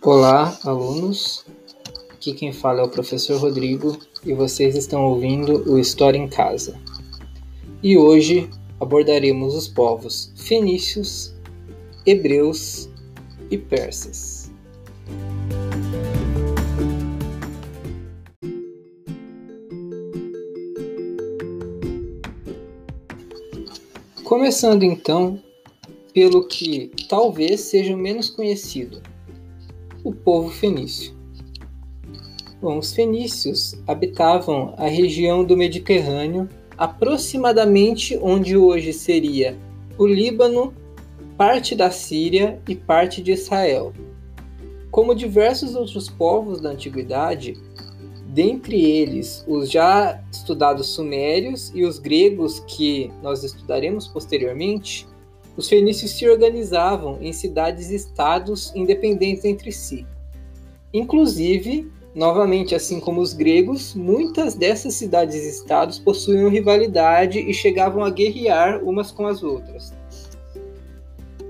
Olá, alunos. Aqui quem fala é o professor Rodrigo e vocês estão ouvindo o História em Casa. E hoje abordaremos os povos fenícios, hebreus e persas. Começando então pelo que talvez seja o menos conhecido, o povo fenício. Bom, os fenícios habitavam a região do Mediterrâneo, aproximadamente onde hoje seria o Líbano, parte da Síria e parte de Israel. Como diversos outros povos da antiguidade, dentre eles os já estudados sumérios e os gregos que nós estudaremos posteriormente, os fenícios se organizavam em cidades-estados independentes entre si. Inclusive, novamente, assim como os gregos, muitas dessas cidades-estados possuíam rivalidade e chegavam a guerrear umas com as outras.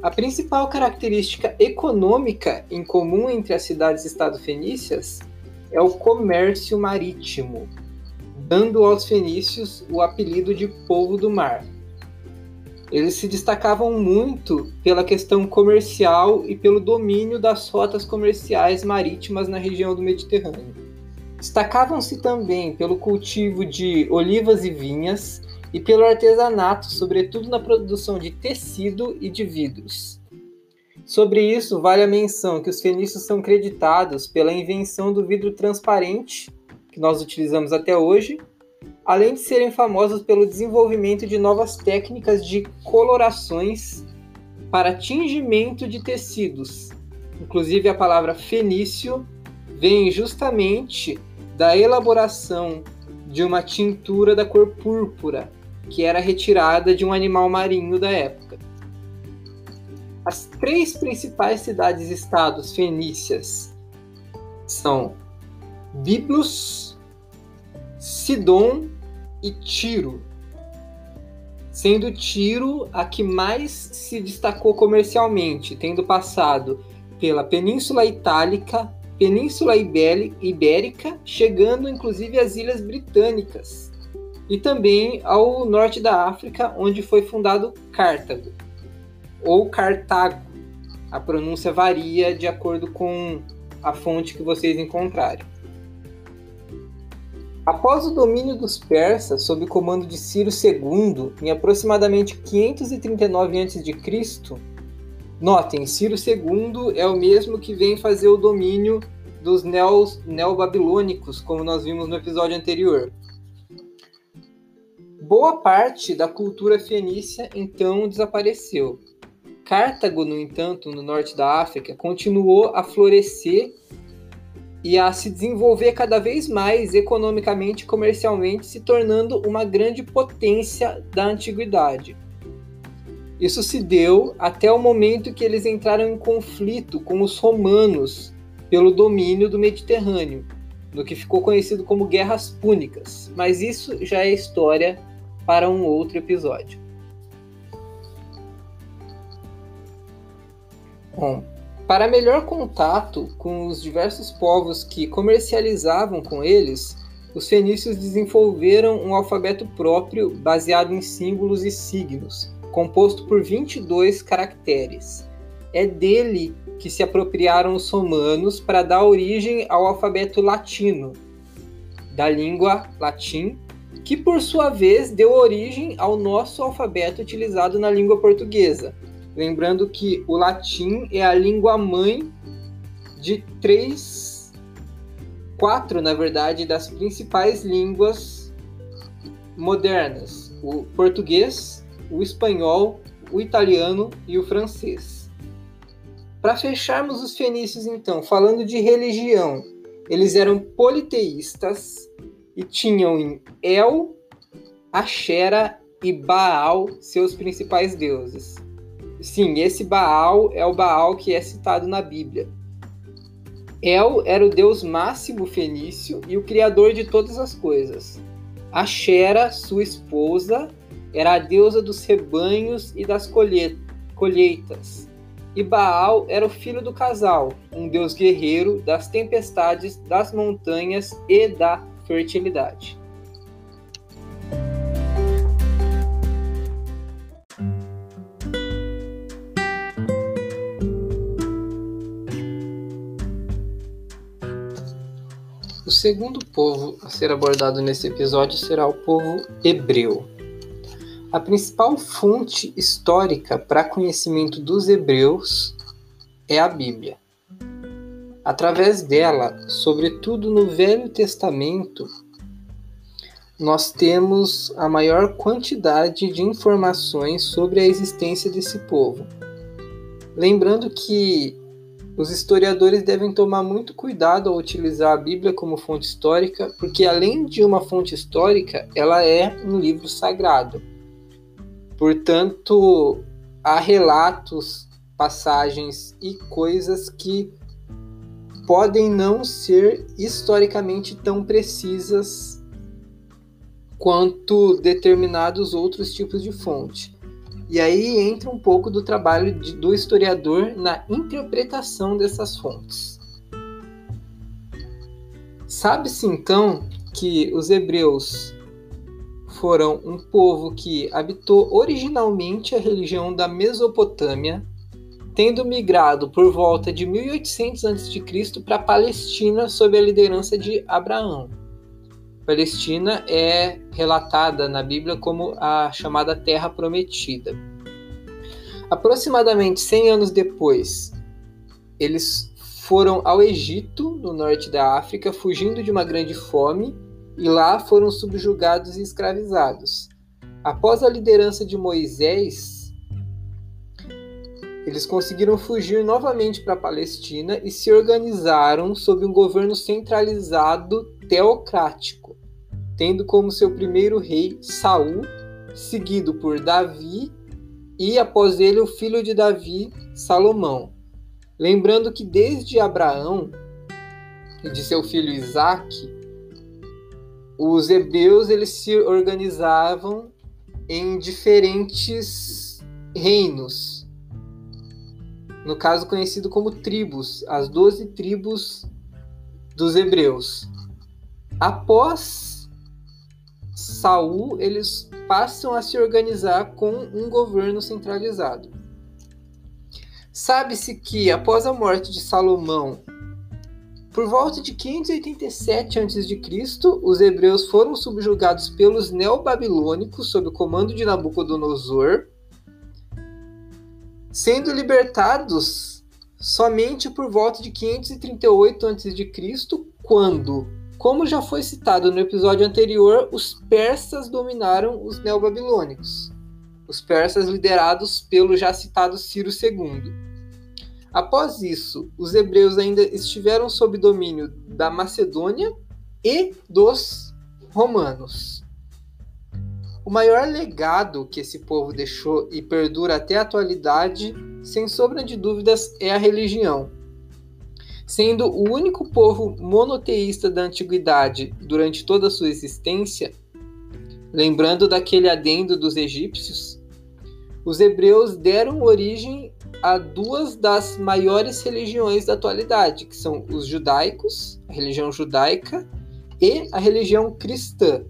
A principal característica econômica em comum entre as cidades-estado fenícias é o comércio marítimo, dando aos fenícios o apelido de povo do mar eles se destacavam muito pela questão comercial e pelo domínio das rotas comerciais marítimas na região do Mediterrâneo. Destacavam-se também pelo cultivo de olivas e vinhas e pelo artesanato, sobretudo na produção de tecido e de vidros. Sobre isso, vale a menção que os fenícios são creditados pela invenção do vidro transparente, que nós utilizamos até hoje, além de serem famosos pelo desenvolvimento de novas técnicas de colorações para tingimento de tecidos. Inclusive, a palavra fenício vem justamente da elaboração de uma tintura da cor púrpura, que era retirada de um animal marinho da época. As três principais cidades-estados fenícias são Biblos, Sidon e Tiro, sendo Tiro a que mais se destacou comercialmente, tendo passado pela Península Itálica, Península Ibérica, chegando inclusive às Ilhas Britânicas, e também ao norte da África, onde foi fundado Cartago, ou Cartago. A pronúncia varia de acordo com a fonte que vocês encontrarem. Após o domínio dos persas sob o comando de Ciro II, em aproximadamente 539 a.C., notem, Ciro II é o mesmo que vem fazer o domínio dos neobabilônicos, como nós vimos no episódio anterior. Boa parte da cultura fenícia então desapareceu. Cartago, no entanto, no norte da África, continuou a florescer e a se desenvolver cada vez mais economicamente e comercialmente, se tornando uma grande potência da antiguidade. Isso se deu até o momento que eles entraram em conflito com os romanos pelo domínio do Mediterrâneo, no que ficou conhecido como Guerras Púnicas, mas isso já é história para um outro episódio. Bom, para melhor contato com os diversos povos que comercializavam com eles, os fenícios desenvolveram um alfabeto próprio baseado em símbolos e signos, composto por 22 caracteres. É dele que se apropriaram os romanos para dar origem ao alfabeto latino, da língua latim, que por sua vez deu origem ao nosso alfabeto utilizado na língua portuguesa, Lembrando que o latim é a língua mãe de três, quatro, na verdade, das principais línguas modernas: o português, o espanhol, o italiano e o francês. Para fecharmos os fenícios, então, falando de religião, eles eram politeístas e tinham em El, Axera e Baal seus principais deuses. Sim, esse Baal é o Baal que é citado na Bíblia. El era o deus máximo fenício e o criador de todas as coisas. Ashera, sua esposa, era a deusa dos rebanhos e das colheitas. e Baal era o filho do casal, um deus guerreiro das tempestades, das montanhas e da fertilidade. Segundo povo a ser abordado nesse episódio será o povo hebreu. A principal fonte histórica para conhecimento dos hebreus é a Bíblia. Através dela, sobretudo no Velho Testamento, nós temos a maior quantidade de informações sobre a existência desse povo. Lembrando que os historiadores devem tomar muito cuidado ao utilizar a Bíblia como fonte histórica, porque além de uma fonte histórica, ela é um livro sagrado. Portanto, há relatos, passagens e coisas que podem não ser historicamente tão precisas quanto determinados outros tipos de fonte. E aí entra um pouco do trabalho de, do historiador na interpretação dessas fontes. Sabe-se então que os hebreus foram um povo que habitou originalmente a religião da Mesopotâmia, tendo migrado por volta de 1800 a.C. para a Palestina sob a liderança de Abraão. Palestina é relatada na Bíblia como a chamada Terra Prometida. Aproximadamente 100 anos depois, eles foram ao Egito, no norte da África, fugindo de uma grande fome e lá foram subjugados e escravizados. Após a liderança de Moisés, eles conseguiram fugir novamente para a Palestina e se organizaram sob um governo centralizado teocrático, tendo como seu primeiro rei Saul, seguido por Davi e após ele o filho de Davi, Salomão. Lembrando que desde Abraão e de seu filho Isaque, os hebreus eles se organizavam em diferentes reinos. No caso conhecido como tribos, as doze tribos dos hebreus. Após Saul, eles passam a se organizar com um governo centralizado. Sabe-se que após a morte de Salomão por volta de 587 a.C., os hebreus foram subjugados pelos neobabilônicos sob o comando de Nabucodonosor, sendo libertados somente por volta de 538 a.C., quando, como já foi citado no episódio anterior, os persas dominaram os neobabilônicos. Os persas liderados pelo já citado Ciro II. Após isso, os hebreus ainda estiveram sob domínio da Macedônia e dos romanos. O maior legado que esse povo deixou e perdura até a atualidade, sem sombra de dúvidas, é a religião. Sendo o único povo monoteísta da antiguidade durante toda a sua existência, lembrando daquele adendo dos egípcios, os hebreus deram origem a duas das maiores religiões da atualidade, que são os judaicos, a religião judaica, e a religião cristã.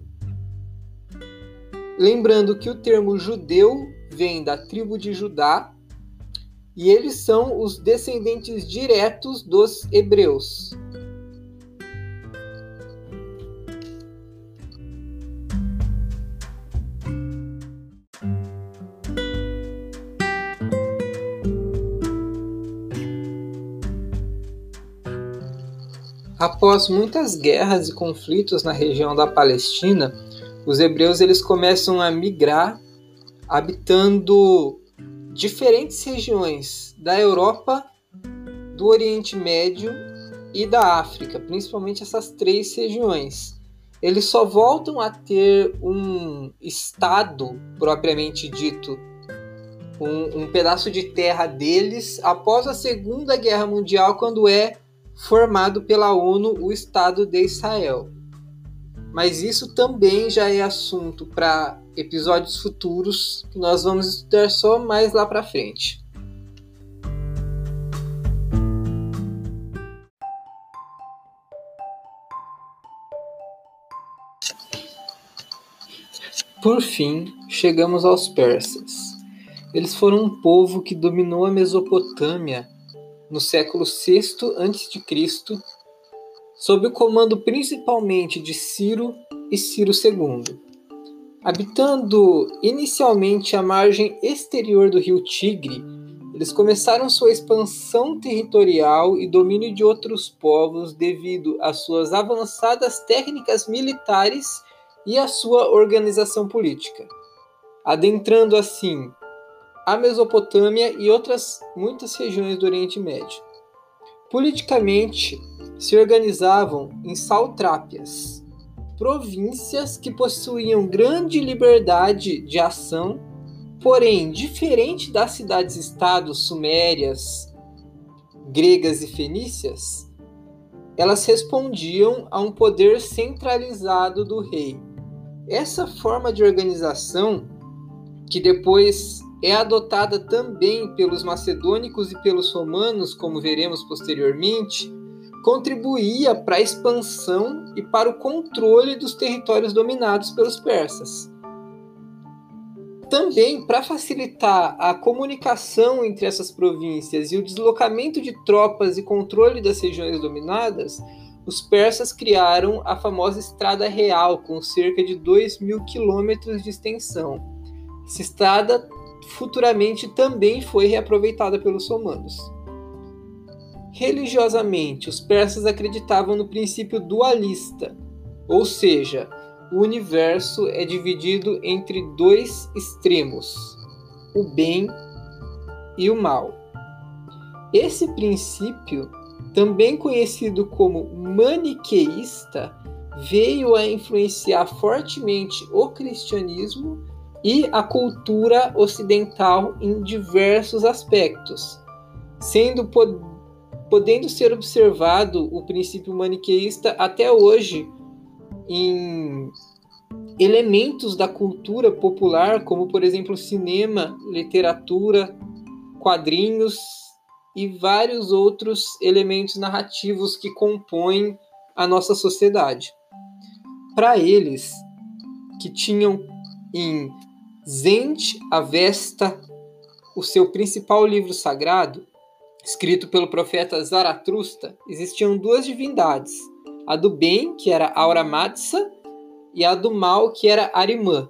Lembrando que o termo judeu vem da tribo de Judá e eles são os descendentes diretos dos hebreus. Após muitas guerras e conflitos na região da Palestina, os hebreus eles começam a migrar, habitando diferentes regiões da Europa, do Oriente Médio e da África, principalmente essas três regiões. Eles só voltam a ter um estado propriamente dito, um, um pedaço de terra deles após a Segunda Guerra Mundial, quando é formado pela ONU o Estado de Israel. Mas isso também já é assunto para episódios futuros que nós vamos estudar só mais lá para frente. Por fim, chegamos aos persas. Eles foram um povo que dominou a Mesopotâmia no século VI a.C sob o comando principalmente de Ciro e Ciro II. Habitando inicialmente a margem exterior do rio Tigre, eles começaram sua expansão territorial e domínio de outros povos devido às suas avançadas técnicas militares e à sua organização política, adentrando assim a Mesopotâmia e outras muitas regiões do Oriente Médio. Politicamente, se organizavam em saltrápias, províncias que possuíam grande liberdade de ação, porém, diferente das cidades-estados sumérias, gregas e fenícias, elas respondiam a um poder centralizado do rei. Essa forma de organização, que depois é adotada também pelos macedônicos e pelos romanos, como veremos posteriormente, contribuía para a expansão e para o controle dos territórios dominados pelos persas. Também, para facilitar a comunicação entre essas províncias e o deslocamento de tropas e controle das regiões dominadas, os persas criaram a famosa Estrada Real, com cerca de 2 mil quilômetros de extensão. Essa estrada futuramente também foi reaproveitada pelos romanos. Religiosamente, os persas acreditavam no princípio dualista, ou seja, o universo é dividido entre dois extremos, o bem e o mal. Esse princípio, também conhecido como maniqueísta, veio a influenciar fortemente o cristianismo e a cultura ocidental em diversos aspectos, sendo pod podendo ser observado o princípio maniqueísta até hoje em elementos da cultura popular, como por exemplo cinema, literatura, quadrinhos e vários outros elementos narrativos que compõem a nossa sociedade. Para eles, que tinham em Zend Avesta, o seu principal livro sagrado, escrito pelo profeta Zaratrusta, existiam duas divindades: a do bem, que era Aura Matsa, e a do mal, que era Arimã.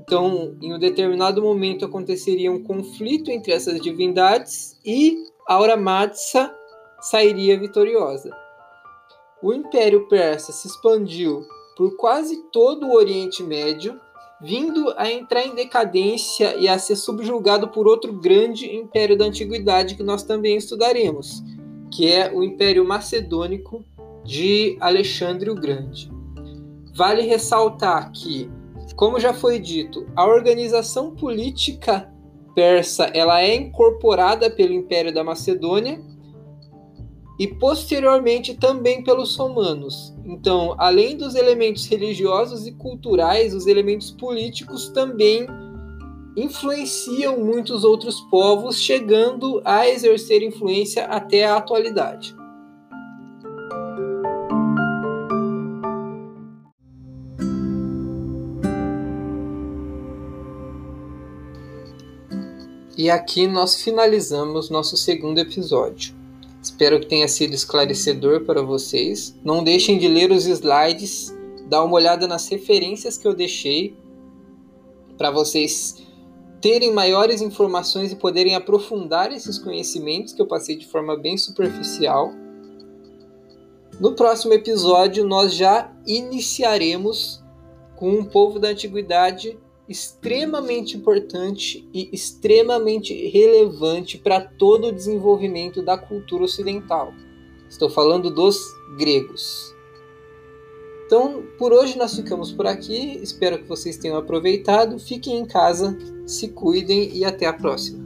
Então, em um determinado momento aconteceria um conflito entre essas divindades e Aura Matsa sairia vitoriosa. O Império Persa se expandiu por quase todo o Oriente Médio vindo a entrar em decadência e a ser subjugado por outro grande império da antiguidade que nós também estudaremos, que é o Império Macedônico de Alexandre o Grande. Vale ressaltar que, como já foi dito, a organização política persa ela é incorporada pelo Império da Macedônia e posteriormente também pelos romanos. Então, além dos elementos religiosos e culturais, os elementos políticos também influenciam muitos outros povos, chegando a exercer influência até a atualidade. E aqui nós finalizamos nosso segundo episódio. Espero que tenha sido esclarecedor para vocês. Não deixem de ler os slides, dar uma olhada nas referências que eu deixei para vocês terem maiores informações e poderem aprofundar esses conhecimentos que eu passei de forma bem superficial. No próximo episódio, nós já iniciaremos com um povo da antiguidade extremamente importante e extremamente relevante para todo o desenvolvimento da cultura ocidental. Estou falando dos gregos. Então, por hoje nós ficamos por aqui. Espero que vocês tenham aproveitado. Fiquem em casa, se cuidem e até a próxima.